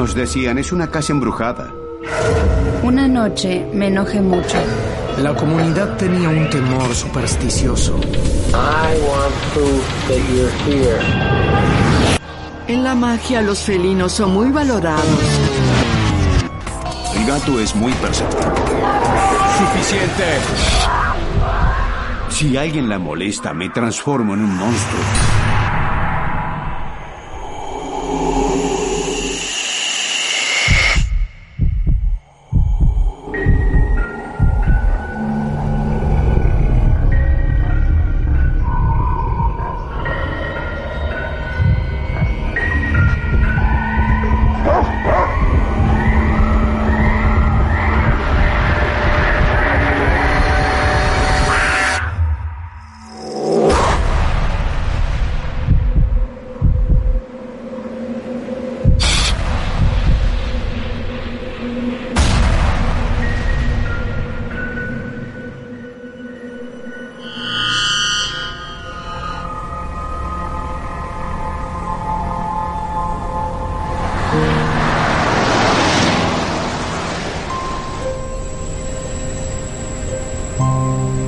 Algunos decían, es una casa embrujada. Una noche me enojé mucho. La comunidad tenía un temor supersticioso. En la magia los felinos son muy valorados. El gato es muy perceptible. ¡Suficiente! Si alguien la molesta, me transformo en un monstruo.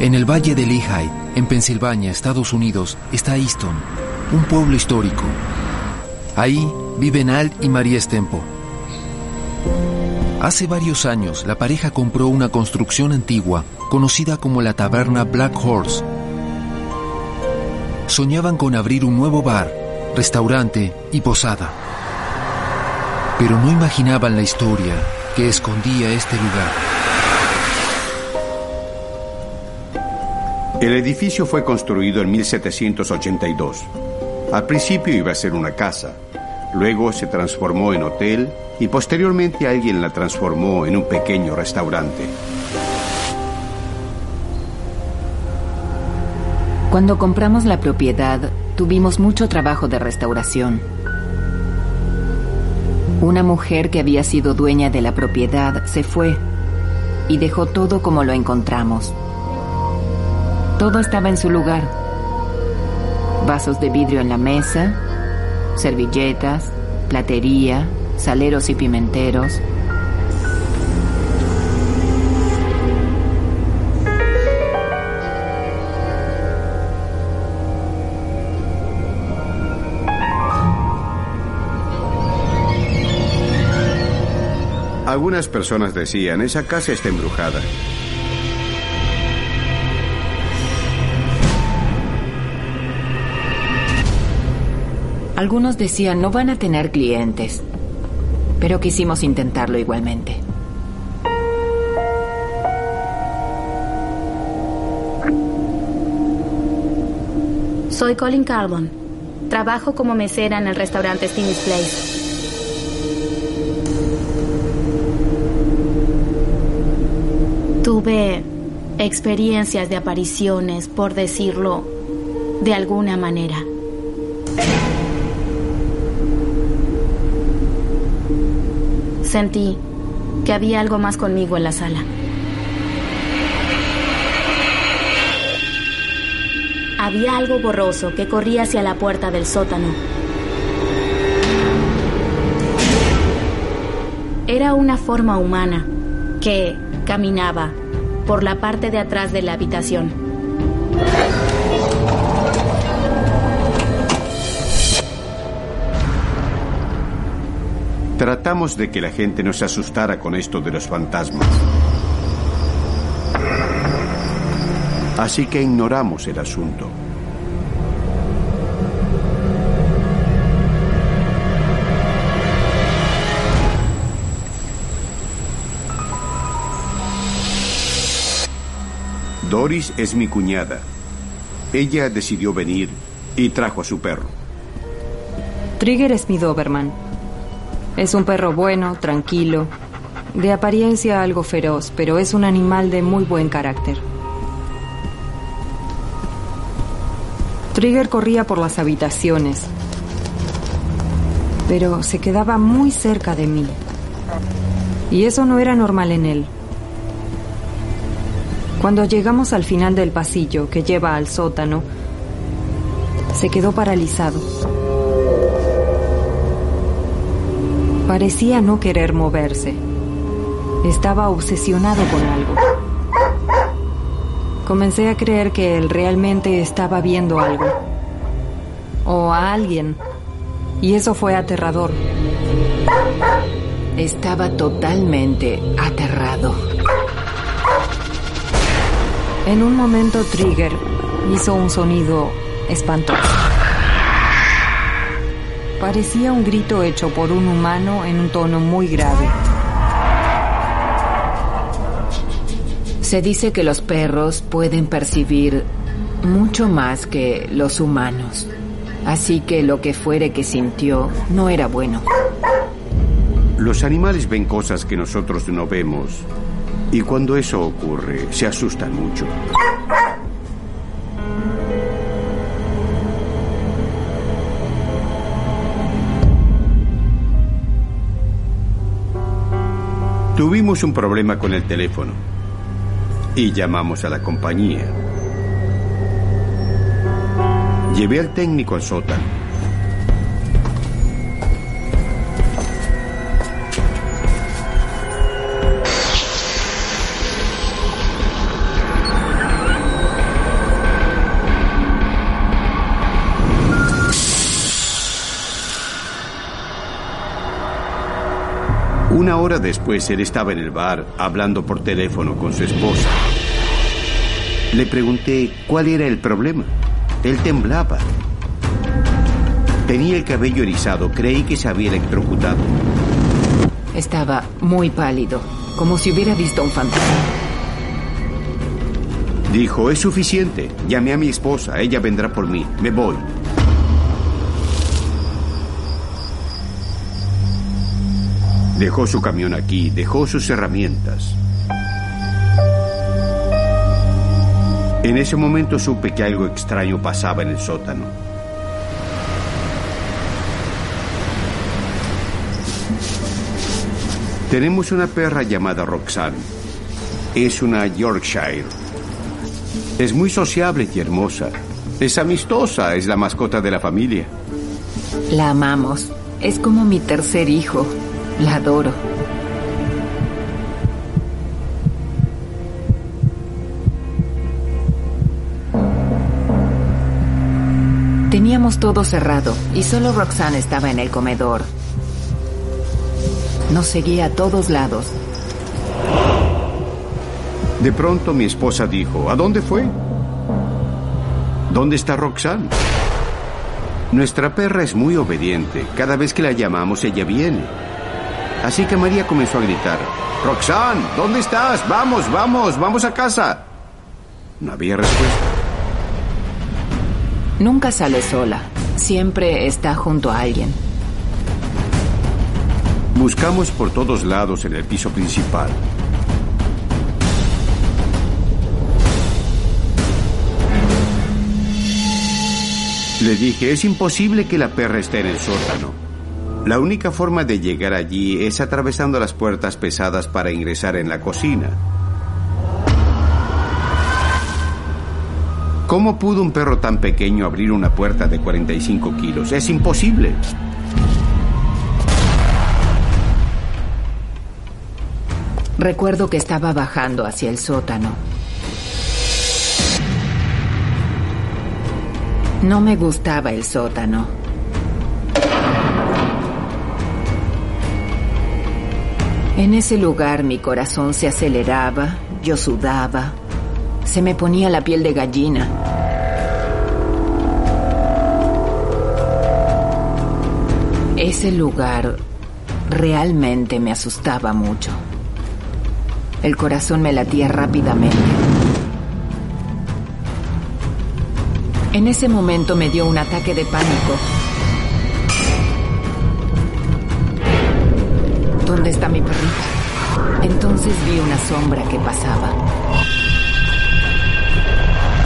En el valle de Lehigh, en Pensilvania, Estados Unidos, está Easton, un pueblo histórico. Ahí viven Al y María Stempo. Hace varios años, la pareja compró una construcción antigua conocida como la taberna Black Horse. Soñaban con abrir un nuevo bar, restaurante y posada. Pero no imaginaban la historia que escondía este lugar. El edificio fue construido en 1782. Al principio iba a ser una casa, luego se transformó en hotel y posteriormente alguien la transformó en un pequeño restaurante. Cuando compramos la propiedad, tuvimos mucho trabajo de restauración. Una mujer que había sido dueña de la propiedad se fue y dejó todo como lo encontramos. Todo estaba en su lugar. Vasos de vidrio en la mesa, servilletas, platería, saleros y pimenteros. Algunas personas decían, esa casa está embrujada. Algunos decían no van a tener clientes, pero quisimos intentarlo igualmente. Soy Colin Carbon. Trabajo como mesera en el restaurante Stevie's Place. Tuve experiencias de apariciones, por decirlo de alguna manera. Sentí que había algo más conmigo en la sala. Había algo borroso que corría hacia la puerta del sótano. Era una forma humana que caminaba por la parte de atrás de la habitación. Tratamos de que la gente no se asustara con esto de los fantasmas. Así que ignoramos el asunto. Doris es mi cuñada. Ella decidió venir y trajo a su perro. Trigger es mi Doberman. Es un perro bueno, tranquilo, de apariencia algo feroz, pero es un animal de muy buen carácter. Trigger corría por las habitaciones, pero se quedaba muy cerca de mí. Y eso no era normal en él. Cuando llegamos al final del pasillo que lleva al sótano, se quedó paralizado. Parecía no querer moverse. Estaba obsesionado con algo. Comencé a creer que él realmente estaba viendo algo. O a alguien. Y eso fue aterrador. Estaba totalmente aterrado. En un momento Trigger hizo un sonido espantoso. Parecía un grito hecho por un humano en un tono muy grave. Se dice que los perros pueden percibir mucho más que los humanos. Así que lo que fuere que sintió no era bueno. Los animales ven cosas que nosotros no vemos. Y cuando eso ocurre, se asustan mucho. Tuvimos un problema con el teléfono y llamamos a la compañía. Llevé al técnico al sótano. Una hora después él estaba en el bar hablando por teléfono con su esposa. Le pregunté cuál era el problema. Él temblaba. Tenía el cabello erizado. Creí que se había electrocutado. Estaba muy pálido, como si hubiera visto un fantasma. Dijo, es suficiente. Llamé a mi esposa. Ella vendrá por mí. Me voy. Dejó su camión aquí, dejó sus herramientas. En ese momento supe que algo extraño pasaba en el sótano. Tenemos una perra llamada Roxanne. Es una Yorkshire. Es muy sociable y hermosa. Es amistosa, es la mascota de la familia. La amamos. Es como mi tercer hijo. La adoro. Teníamos todo cerrado y solo Roxanne estaba en el comedor. Nos seguía a todos lados. De pronto mi esposa dijo, ¿a dónde fue? ¿Dónde está Roxanne? Nuestra perra es muy obediente. Cada vez que la llamamos, ella viene. Así que María comenzó a gritar, Roxanne, ¿dónde estás? Vamos, vamos, vamos a casa. No había respuesta. Nunca sale sola. Siempre está junto a alguien. Buscamos por todos lados en el piso principal. Le dije, es imposible que la perra esté en el sótano. La única forma de llegar allí es atravesando las puertas pesadas para ingresar en la cocina. ¿Cómo pudo un perro tan pequeño abrir una puerta de 45 kilos? Es imposible. Recuerdo que estaba bajando hacia el sótano. No me gustaba el sótano. En ese lugar mi corazón se aceleraba, yo sudaba, se me ponía la piel de gallina. Ese lugar realmente me asustaba mucho. El corazón me latía rápidamente. En ese momento me dio un ataque de pánico ¿Dónde está mi perrita? Entonces vi una sombra que pasaba.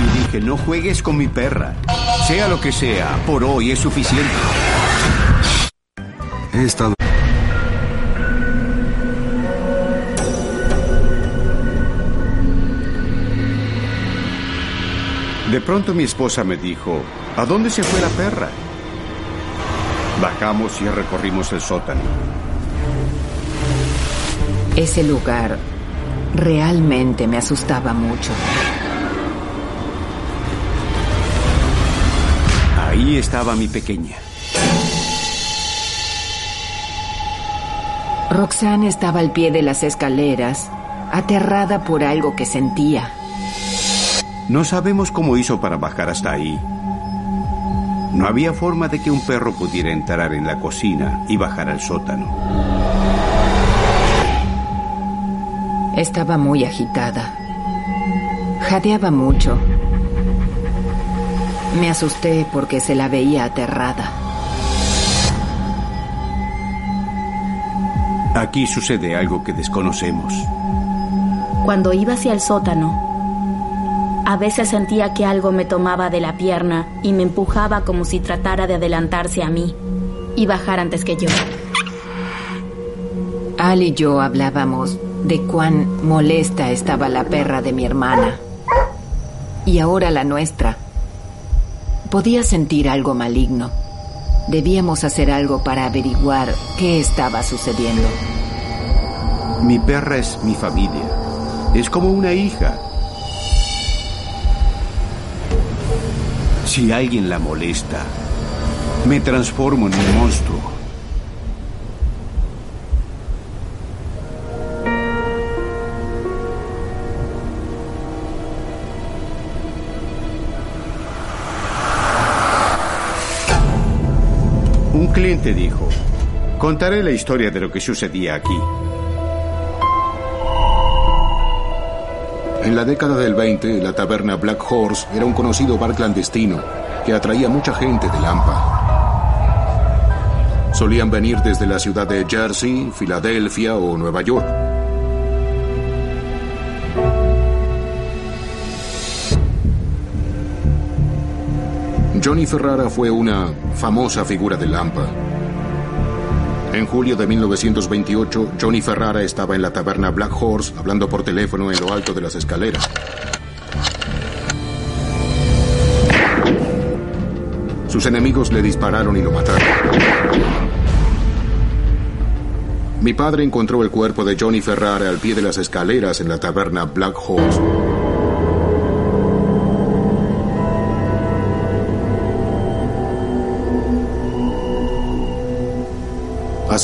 Y dije, no juegues con mi perra. Sea lo que sea, por hoy es suficiente. He estado... De pronto mi esposa me dijo, ¿a dónde se fue la perra? Bajamos y recorrimos el sótano. Ese lugar realmente me asustaba mucho. Ahí estaba mi pequeña. Roxanne estaba al pie de las escaleras, aterrada por algo que sentía. No sabemos cómo hizo para bajar hasta ahí. No había forma de que un perro pudiera entrar en la cocina y bajar al sótano. Estaba muy agitada. Jadeaba mucho. Me asusté porque se la veía aterrada. Aquí sucede algo que desconocemos. Cuando iba hacia el sótano, a veces sentía que algo me tomaba de la pierna y me empujaba como si tratara de adelantarse a mí y bajar antes que yo. Al y yo hablábamos de cuán molesta estaba la perra de mi hermana. Y ahora la nuestra. Podía sentir algo maligno. Debíamos hacer algo para averiguar qué estaba sucediendo. Mi perra es mi familia. Es como una hija. Si alguien la molesta, me transformo en un monstruo. Dijo, contaré la historia de lo que sucedía aquí. En la década del 20, la taberna Black Horse era un conocido bar clandestino que atraía mucha gente de Lampa. Solían venir desde la ciudad de Jersey, Filadelfia o Nueva York. Johnny Ferrara fue una famosa figura de Lampa. En julio de 1928, Johnny Ferrara estaba en la taberna Black Horse hablando por teléfono en lo alto de las escaleras. Sus enemigos le dispararon y lo mataron. Mi padre encontró el cuerpo de Johnny Ferrara al pie de las escaleras en la taberna Black Horse.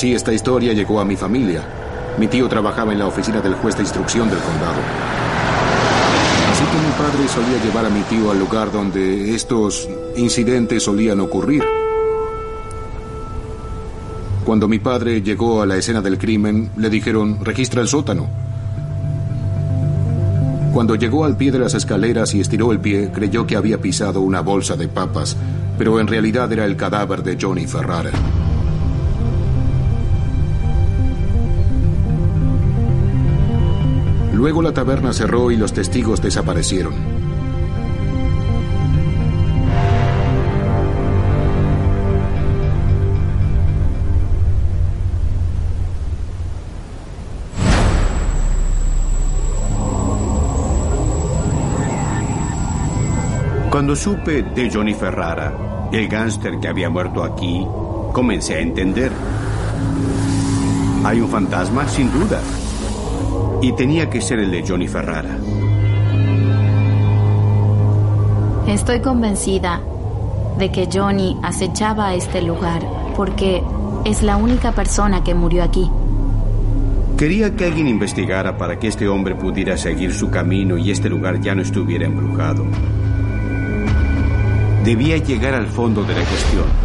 Así esta historia llegó a mi familia. Mi tío trabajaba en la oficina del juez de instrucción del condado. Así que mi padre solía llevar a mi tío al lugar donde estos incidentes solían ocurrir. Cuando mi padre llegó a la escena del crimen, le dijeron, registra el sótano. Cuando llegó al pie de las escaleras y estiró el pie, creyó que había pisado una bolsa de papas, pero en realidad era el cadáver de Johnny Ferrara. Luego la taberna cerró y los testigos desaparecieron. Cuando supe de Johnny Ferrara, el gángster que había muerto aquí, comencé a entender. Hay un fantasma, sin duda. Y tenía que ser el de Johnny Ferrara. Estoy convencida de que Johnny acechaba a este lugar porque es la única persona que murió aquí. Quería que alguien investigara para que este hombre pudiera seguir su camino y este lugar ya no estuviera embrujado. Debía llegar al fondo de la cuestión.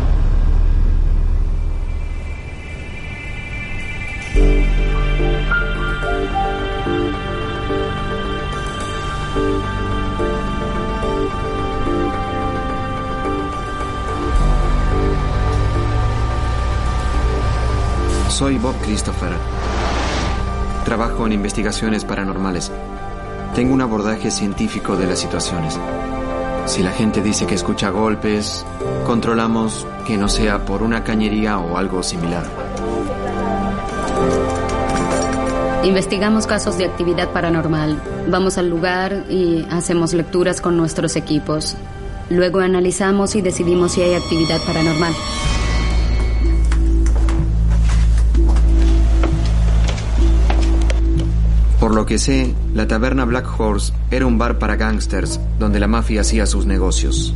Soy Bob Christopher. Trabajo en investigaciones paranormales. Tengo un abordaje científico de las situaciones. Si la gente dice que escucha golpes, controlamos que no sea por una cañería o algo similar. Investigamos casos de actividad paranormal. Vamos al lugar y hacemos lecturas con nuestros equipos. Luego analizamos y decidimos si hay actividad paranormal. Por lo que sé, la taberna Black Horse era un bar para gángsters donde la mafia hacía sus negocios.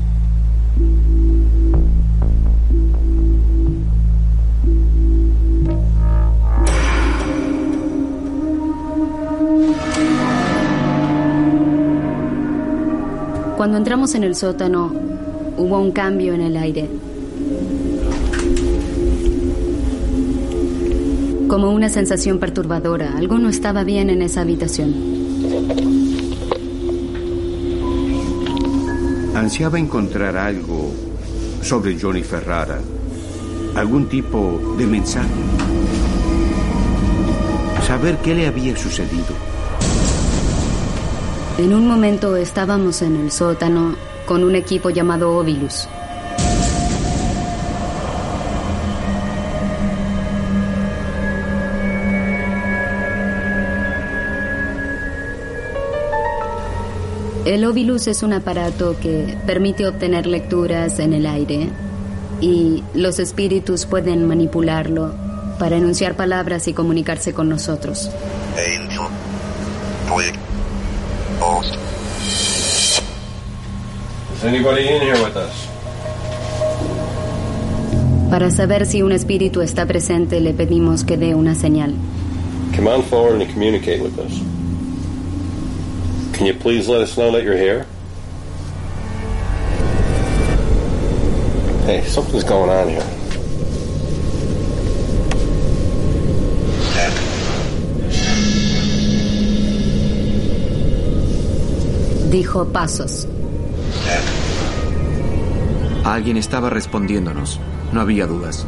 Cuando entramos en el sótano, hubo un cambio en el aire. Como una sensación perturbadora. Algo no estaba bien en esa habitación. Ansiaba encontrar algo sobre Johnny Ferrara. Algún tipo de mensaje. Saber qué le había sucedido. En un momento estábamos en el sótano con un equipo llamado Ovilus. El Ovilus es un aparato que permite obtener lecturas en el aire y los espíritus pueden manipularlo para enunciar palabras y comunicarse con nosotros. Para saber si un espíritu está presente, le pedimos que dé una señal. Come on forward and communicate with us. Can you please let us know that you're here? Hey, something's going on here. Dijo pasos. Alguien estaba respondiéndonos. No había dudas.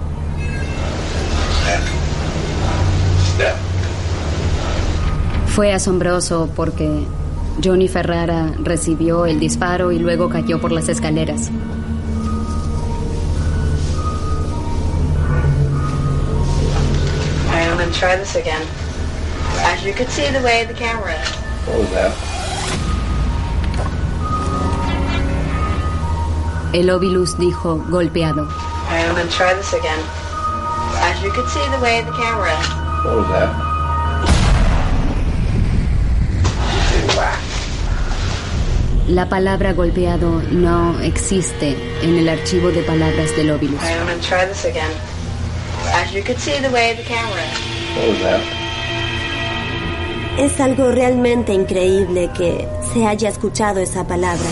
Fue asombroso porque Johnny Ferrara recibió el disparo y luego cayó por las escaleras. All right, I'm going to try this again. As you can see the way the camera is. What was that? El Ovilus dijo golpeado. All right, I'm going to try this again. As you can see the way the camera is. What was La palabra golpeado no existe en el archivo de palabras del Ovilus. All right, I'm going to try this again. As you can see the way the camera is. What was that? Es algo realmente increíble que se haya escuchado esa palabra.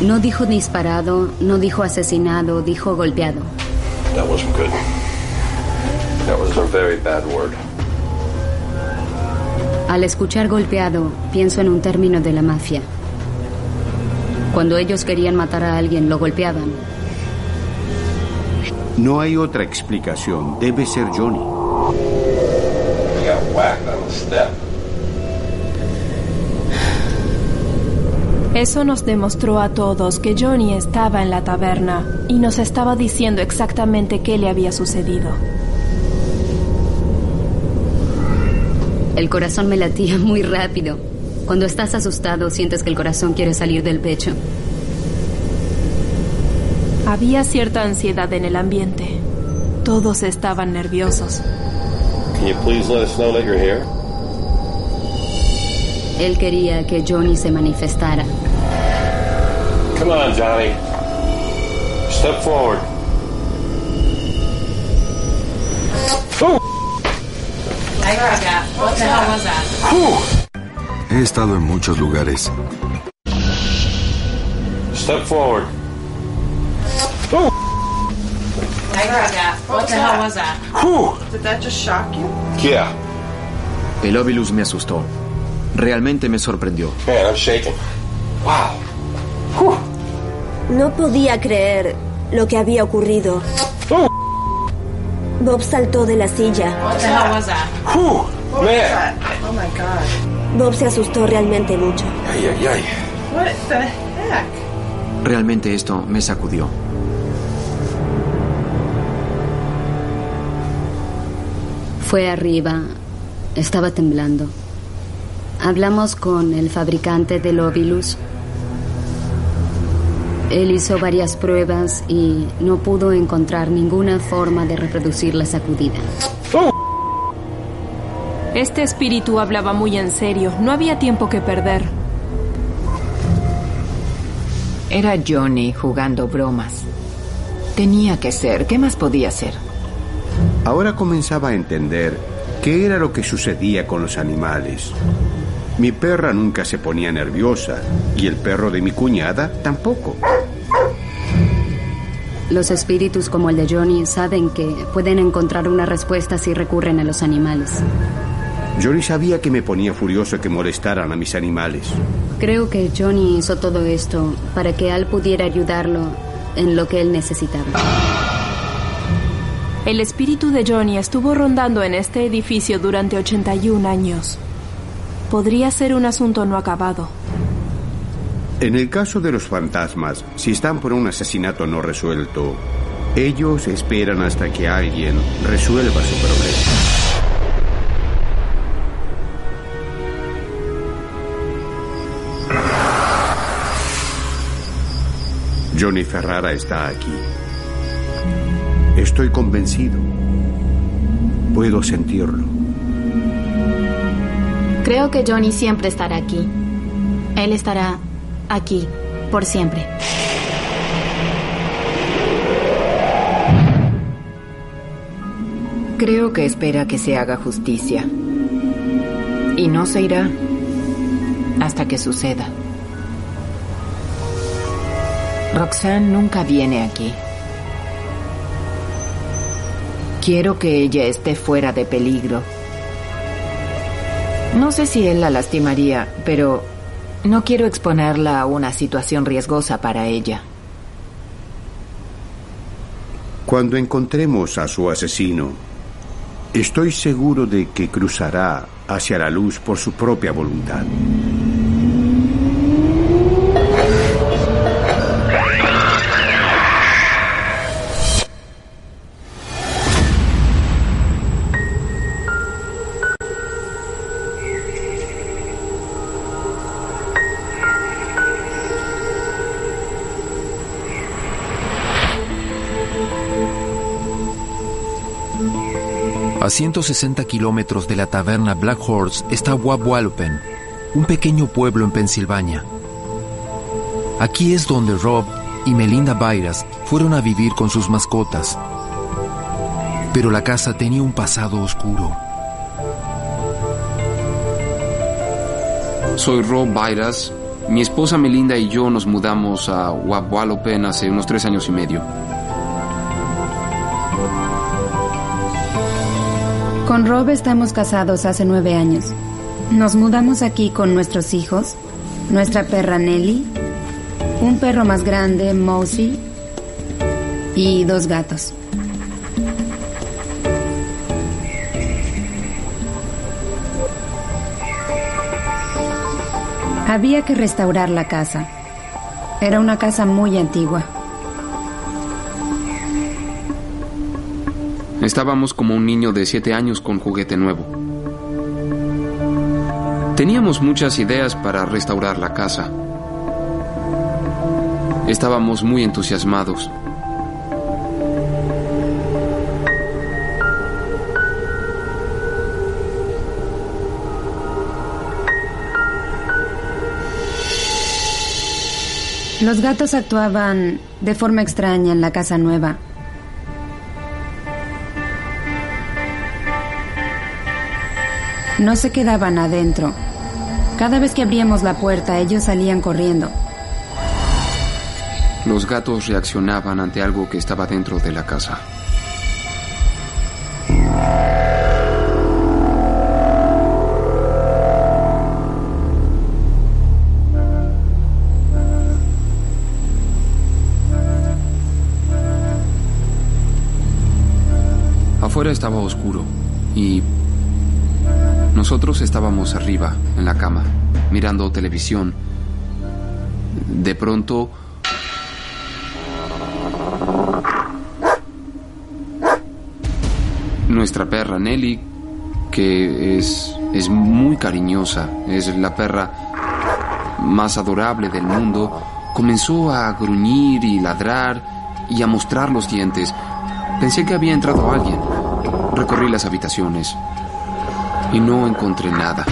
No dijo disparado, no dijo asesinado, dijo golpeado. That wasn't good. That was a very bad word. Al escuchar golpeado, pienso en un término de la mafia. Cuando ellos querían matar a alguien, lo golpeaban. No hay otra explicación. Debe ser Johnny. Eso nos demostró a todos que Johnny estaba en la taberna y nos estaba diciendo exactamente qué le había sucedido. El corazón me latía muy rápido. Cuando estás asustado, sientes que el corazón quiere salir del pecho. Había cierta ansiedad en el ambiente. Todos estaban nerviosos. Can you please let us know that you're here? Él quería que Johnny se manifestara. Come on, Johnny. Step forward. What the hell was that? He estado en muchos lugares. Step forward. What the hell was that? Did that just shock you? Yeah. El Ovilus me asustó. Realmente me sorprendió. Man, I'm shaking. Wow. No podía creer lo que había ocurrido. Bob saltó de la silla. Oh my god. Bob se asustó realmente mucho. Ay, ay, ay. What the heck? Realmente esto me sacudió. Fue arriba. Estaba temblando. Hablamos con el fabricante del Ovilus. Él hizo varias pruebas y no pudo encontrar ninguna forma de reproducir la sacudida. Este espíritu hablaba muy en serio, no había tiempo que perder. Era Johnny jugando bromas. Tenía que ser, ¿qué más podía ser? Ahora comenzaba a entender qué era lo que sucedía con los animales. Mi perra nunca se ponía nerviosa y el perro de mi cuñada tampoco. Los espíritus como el de Johnny saben que pueden encontrar una respuesta si recurren a los animales. Johnny sabía que me ponía furioso que molestaran a mis animales. Creo que Johnny hizo todo esto para que Al pudiera ayudarlo en lo que él necesitaba. El espíritu de Johnny estuvo rondando en este edificio durante 81 años. Podría ser un asunto no acabado. En el caso de los fantasmas, si están por un asesinato no resuelto, ellos esperan hasta que alguien resuelva su problema. Johnny Ferrara está aquí. Estoy convencido. Puedo sentirlo. Creo que Johnny siempre estará aquí. Él estará aquí, por siempre. Creo que espera que se haga justicia. Y no se irá hasta que suceda. Roxanne nunca viene aquí. Quiero que ella esté fuera de peligro. No sé si él la lastimaría, pero no quiero exponerla a una situación riesgosa para ella. Cuando encontremos a su asesino, estoy seguro de que cruzará hacia la luz por su propia voluntad. 160 kilómetros de la taberna Black Horse está Wapwallopen, un pequeño pueblo en Pensilvania. Aquí es donde Rob y Melinda Byras fueron a vivir con sus mascotas. Pero la casa tenía un pasado oscuro. Soy Rob Byras. Mi esposa Melinda y yo nos mudamos a Wapwallopen hace unos tres años y medio. Con Rob estamos casados hace nueve años. Nos mudamos aquí con nuestros hijos, nuestra perra Nelly, un perro más grande, Mosey, y dos gatos. Había que restaurar la casa. Era una casa muy antigua. Estábamos como un niño de siete años con juguete nuevo. Teníamos muchas ideas para restaurar la casa. Estábamos muy entusiasmados. Los gatos actuaban de forma extraña en la casa nueva. No se quedaban adentro. Cada vez que abríamos la puerta, ellos salían corriendo. Los gatos reaccionaban ante algo que estaba dentro de la casa. Afuera estaba oscuro y nosotros estábamos arriba, en la cama, mirando televisión. De pronto... Nuestra perra Nelly, que es, es muy cariñosa, es la perra más adorable del mundo, comenzó a gruñir y ladrar y a mostrar los dientes. Pensé que había entrado alguien. Recorrí las habitaciones. Y no encontré nada.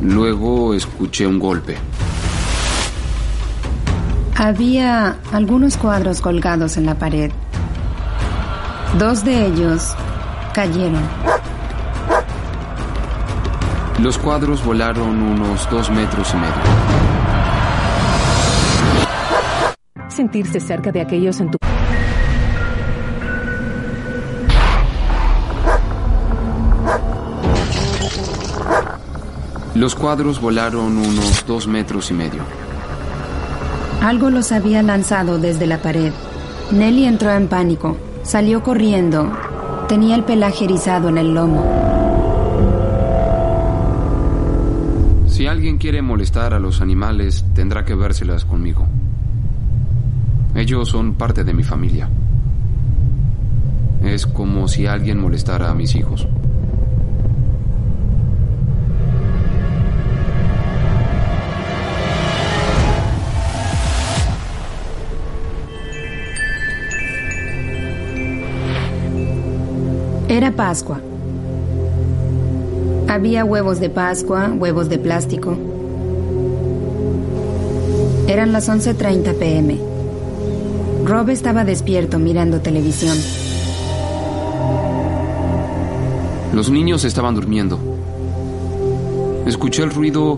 Luego escuché un golpe. Había algunos cuadros colgados en la pared. Dos de ellos cayeron. Los cuadros volaron unos dos metros y medio. Sentirse cerca de aquellos en tu... Los cuadros volaron unos dos metros y medio. Algo los había lanzado desde la pared. Nelly entró en pánico. Salió corriendo. Tenía el pelaje erizado en el lomo. Si alguien quiere molestar a los animales, tendrá que vérselas conmigo. Ellos son parte de mi familia. Es como si alguien molestara a mis hijos. Era Pascua. Había huevos de Pascua, huevos de plástico. Eran las 11.30 pm. Rob estaba despierto mirando televisión. Los niños estaban durmiendo. Escuché el ruido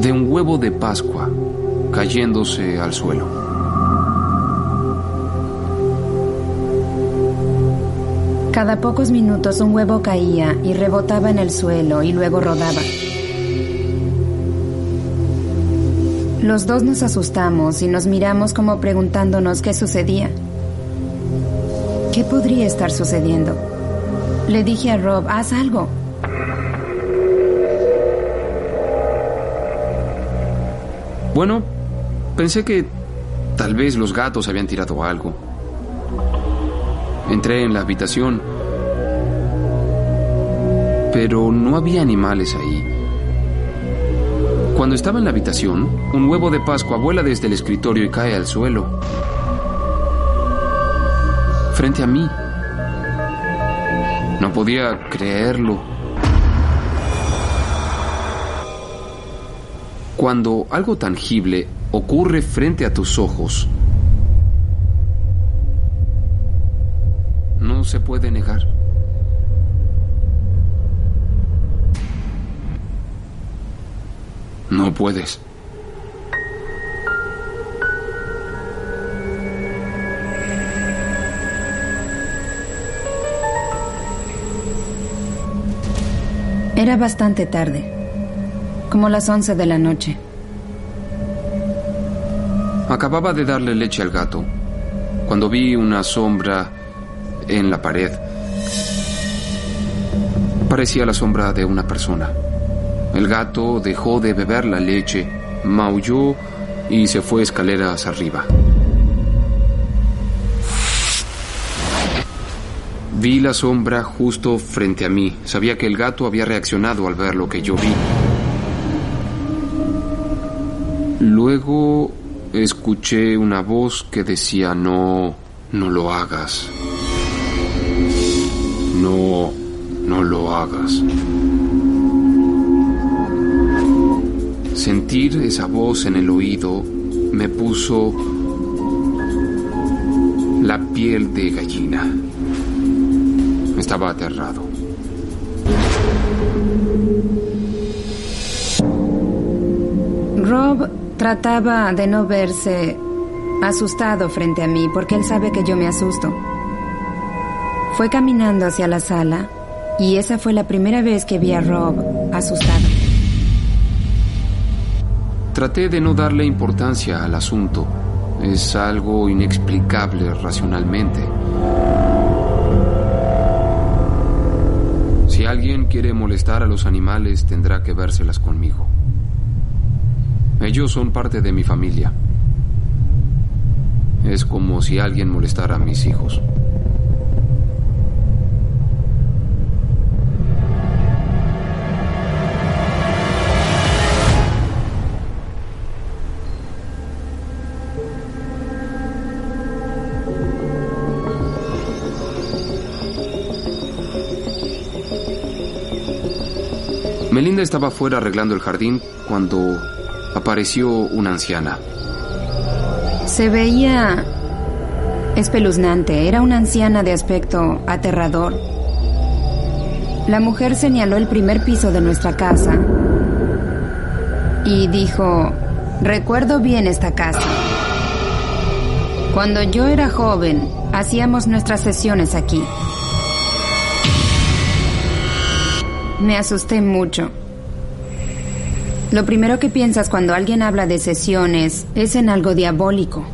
de un huevo de Pascua cayéndose al suelo. Cada pocos minutos un huevo caía y rebotaba en el suelo y luego rodaba. Los dos nos asustamos y nos miramos como preguntándonos qué sucedía. ¿Qué podría estar sucediendo? Le dije a Rob, haz algo. Bueno, pensé que tal vez los gatos habían tirado algo. Entré en la habitación, pero no había animales ahí. Cuando estaba en la habitación, un huevo de Pascua vuela desde el escritorio y cae al suelo. Frente a mí. No podía creerlo. Cuando algo tangible ocurre frente a tus ojos, se puede negar. No puedes. Era bastante tarde, como las 11 de la noche. Acababa de darle leche al gato cuando vi una sombra en la pared. Parecía la sombra de una persona. El gato dejó de beber la leche, maulló y se fue escaleras arriba. Vi la sombra justo frente a mí. Sabía que el gato había reaccionado al ver lo que yo vi. Luego escuché una voz que decía, no, no lo hagas. No, no lo hagas. Sentir esa voz en el oído me puso la piel de gallina. Estaba aterrado. Rob trataba de no verse asustado frente a mí porque él sabe que yo me asusto. Fue caminando hacia la sala y esa fue la primera vez que vi a Rob asustado. Traté de no darle importancia al asunto. Es algo inexplicable racionalmente. Si alguien quiere molestar a los animales, tendrá que vérselas conmigo. Ellos son parte de mi familia. Es como si alguien molestara a mis hijos. Melinda estaba fuera arreglando el jardín cuando apareció una anciana. Se veía espeluznante. Era una anciana de aspecto aterrador. La mujer señaló el primer piso de nuestra casa y dijo, recuerdo bien esta casa. Cuando yo era joven, hacíamos nuestras sesiones aquí. Me asusté mucho. Lo primero que piensas cuando alguien habla de sesiones es en algo diabólico.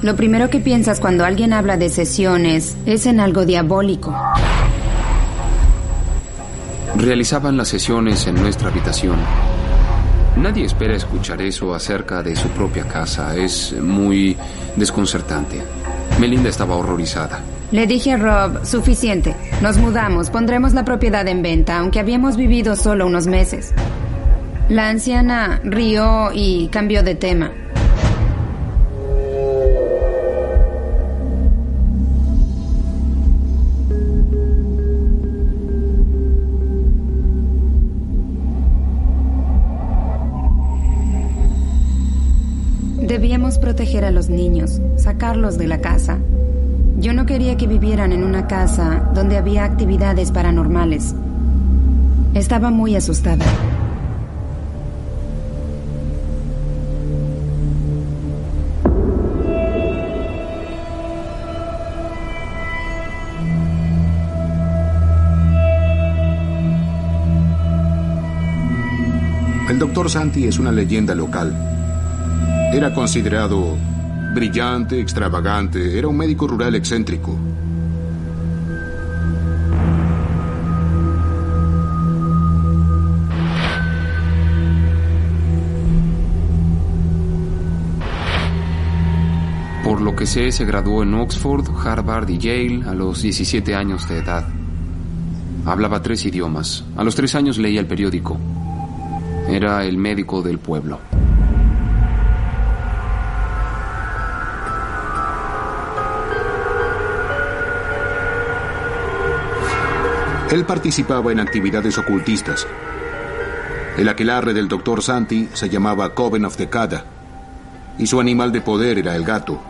Lo primero que piensas cuando alguien habla de sesiones es en algo diabólico. Realizaban las sesiones en nuestra habitación. Nadie espera escuchar eso acerca de su propia casa. Es muy desconcertante. Melinda estaba horrorizada. Le dije a Rob, suficiente. Nos mudamos, pondremos la propiedad en venta, aunque habíamos vivido solo unos meses. La anciana rió y cambió de tema. Debíamos proteger a los niños, sacarlos de la casa. Yo no quería que vivieran en una casa donde había actividades paranormales. Estaba muy asustada. El doctor Santi es una leyenda local. Era considerado brillante, extravagante, era un médico rural excéntrico. Por lo que sé, se graduó en Oxford, Harvard y Yale a los 17 años de edad. Hablaba tres idiomas. A los tres años leía el periódico. Era el médico del pueblo. Él participaba en actividades ocultistas. El aquelarre del doctor Santi se llamaba Coven of the Cada y su animal de poder era el gato.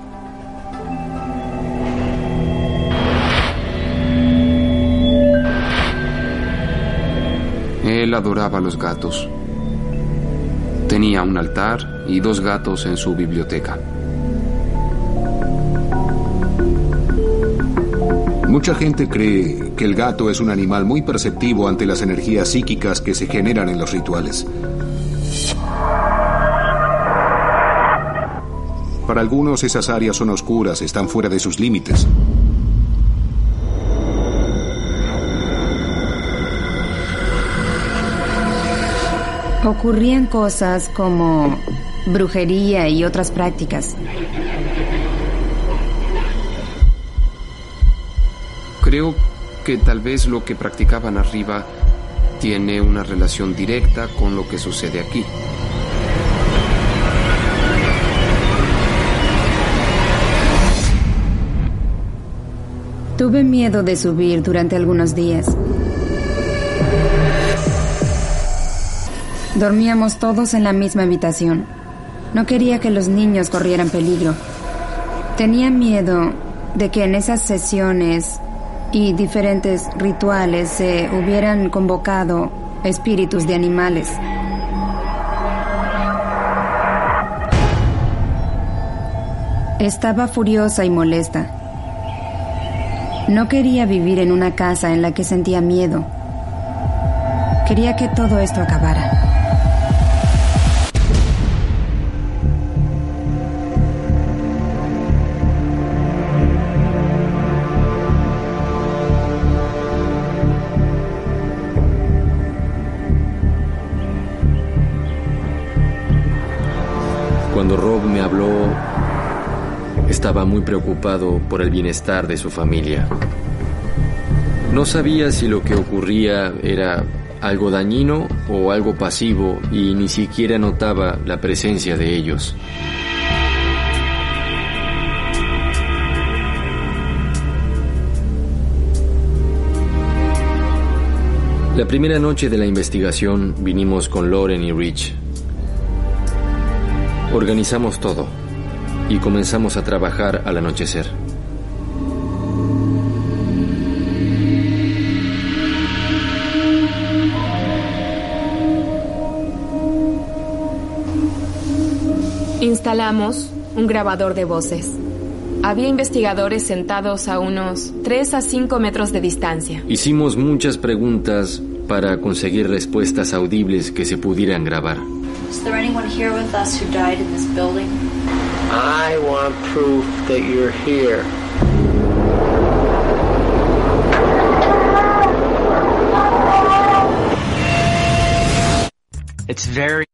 Él adoraba a los gatos. Tenía un altar y dos gatos en su biblioteca. Mucha gente cree que el gato es un animal muy perceptivo ante las energías psíquicas que se generan en los rituales. Para algunos esas áreas son oscuras, están fuera de sus límites. Ocurrían cosas como brujería y otras prácticas. Creo que tal vez lo que practicaban arriba tiene una relación directa con lo que sucede aquí. Tuve miedo de subir durante algunos días. Dormíamos todos en la misma habitación. No quería que los niños corrieran peligro. Tenía miedo de que en esas sesiones y diferentes rituales se hubieran convocado espíritus de animales. Estaba furiosa y molesta. No quería vivir en una casa en la que sentía miedo. Quería que todo esto acabara. Rob me habló, estaba muy preocupado por el bienestar de su familia. No sabía si lo que ocurría era algo dañino o algo pasivo y ni siquiera notaba la presencia de ellos. La primera noche de la investigación vinimos con Loren y Rich Organizamos todo y comenzamos a trabajar al anochecer. Instalamos un grabador de voces. Había investigadores sentados a unos 3 a 5 metros de distancia. Hicimos muchas preguntas para conseguir respuestas audibles que se pudieran grabar. Is there anyone here with us who died in this building? I want proof that you're here. It's very.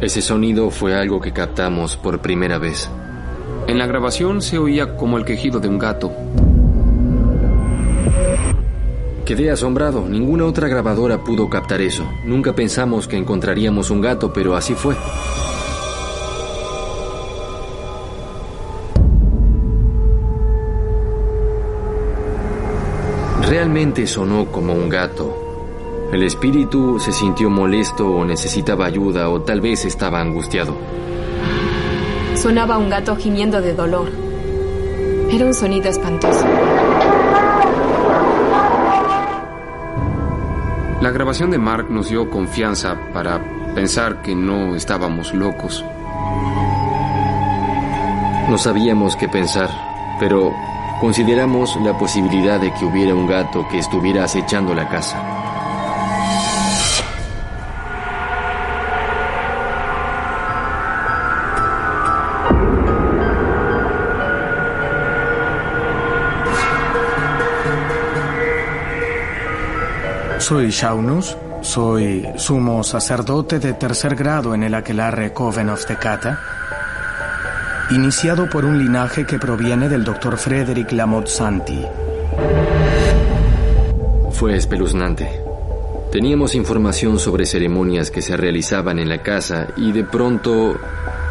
Ese sonido fue algo que captamos por primera vez. En la grabación se oía como el quejido de un gato. Quedé asombrado. Ninguna otra grabadora pudo captar eso. Nunca pensamos que encontraríamos un gato, pero así fue. Realmente sonó como un gato. El espíritu se sintió molesto o necesitaba ayuda o tal vez estaba angustiado. Sonaba un gato gimiendo de dolor. Era un sonido espantoso. La grabación de Mark nos dio confianza para pensar que no estábamos locos. No sabíamos qué pensar, pero consideramos la posibilidad de que hubiera un gato que estuviera acechando la casa. Soy Shaunus, soy sumo sacerdote de tercer grado en el Aquelarre Coven of Tecata, iniciado por un linaje que proviene del Dr. Frederick Lamotte Santi. Fue espeluznante. Teníamos información sobre ceremonias que se realizaban en la casa y de pronto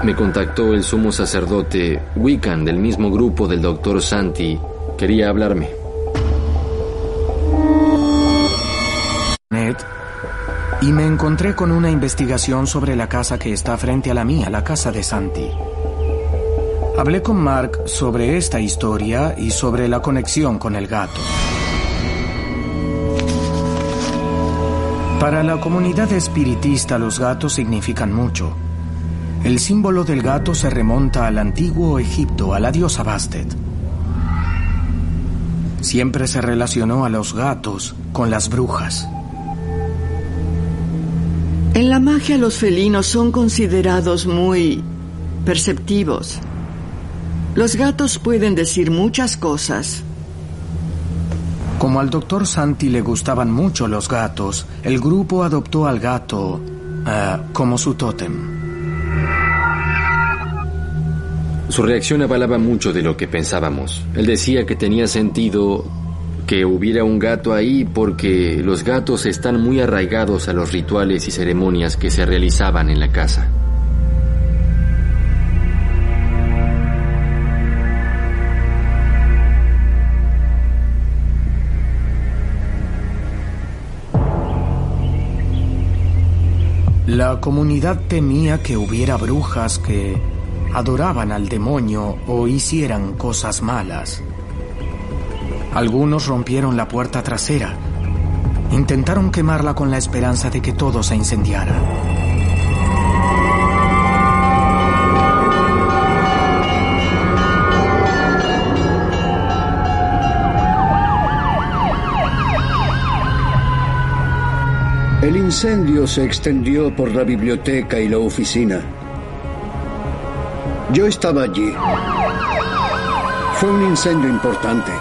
me contactó el sumo sacerdote Wiccan del mismo grupo del Dr. Santi. Quería hablarme. Y me encontré con una investigación sobre la casa que está frente a la mía, la casa de Santi. Hablé con Mark sobre esta historia y sobre la conexión con el gato. Para la comunidad espiritista los gatos significan mucho. El símbolo del gato se remonta al antiguo Egipto, a la diosa Bastet. Siempre se relacionó a los gatos con las brujas. En la magia los felinos son considerados muy perceptivos. Los gatos pueden decir muchas cosas. Como al doctor Santi le gustaban mucho los gatos, el grupo adoptó al gato eh, como su tótem. Su reacción avalaba mucho de lo que pensábamos. Él decía que tenía sentido que hubiera un gato ahí porque los gatos están muy arraigados a los rituales y ceremonias que se realizaban en la casa. La comunidad temía que hubiera brujas que adoraban al demonio o hicieran cosas malas. Algunos rompieron la puerta trasera. Intentaron quemarla con la esperanza de que todo se incendiara. El incendio se extendió por la biblioteca y la oficina. Yo estaba allí. Fue un incendio importante.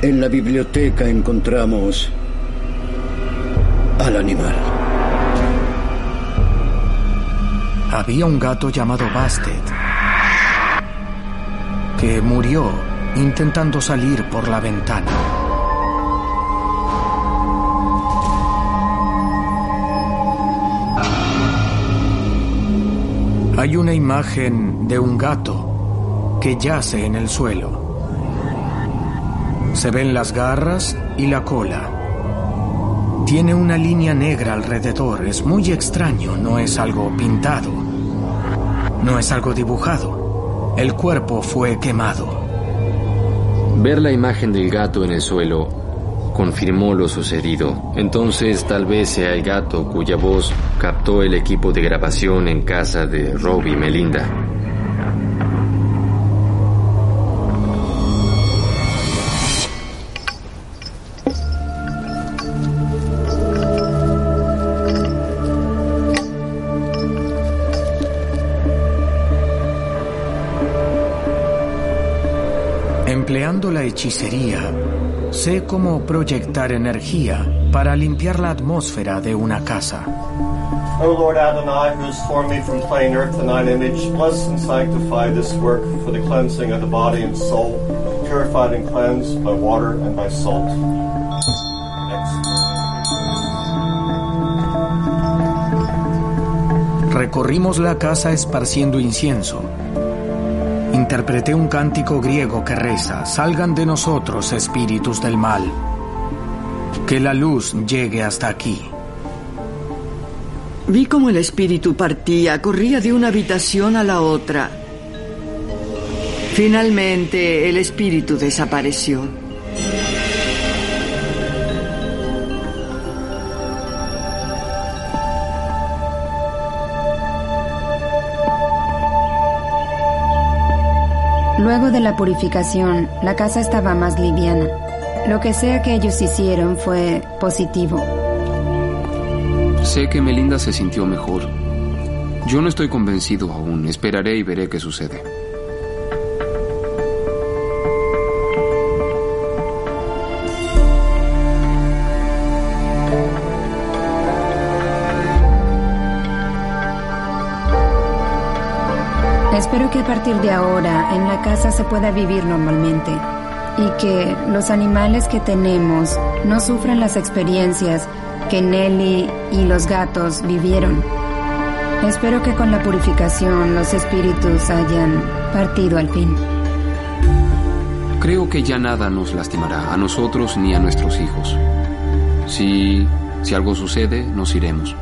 En la biblioteca encontramos al animal. Había un gato llamado Bastet que murió intentando salir por la ventana. Hay una imagen de un gato que yace en el suelo. Se ven las garras y la cola. Tiene una línea negra alrededor. Es muy extraño. No es algo pintado. No es algo dibujado. El cuerpo fue quemado. Ver la imagen del gato en el suelo confirmó lo sucedido. Entonces tal vez sea el gato cuya voz captó el equipo de grabación en casa de Rob y Melinda. Empleando la hechicería, sé cómo proyectar energía para limpiar la atmósfera de una casa. O Lord Adonai, who has formed me from plain earth to thine image, bless and sanctify this work for the cleansing of the body and soul, purified and cleansed by water and by salt. Recorrimos la casa esparciendo incienso. Interpreté un cántico griego que reza, salgan de nosotros espíritus del mal. Que la luz llegue hasta aquí. Vi cómo el espíritu partía, corría de una habitación a la otra. Finalmente el espíritu desapareció. Luego de la purificación, la casa estaba más liviana. Lo que sea que ellos hicieron fue positivo. Sé que Melinda se sintió mejor. Yo no estoy convencido aún. Esperaré y veré qué sucede. Espero que a partir de ahora en la casa se pueda vivir normalmente y que los animales que tenemos no sufran las experiencias que Nelly y los gatos vivieron. Espero que con la purificación los espíritus hayan partido al fin. Creo que ya nada nos lastimará, a nosotros ni a nuestros hijos. Si, si algo sucede, nos iremos.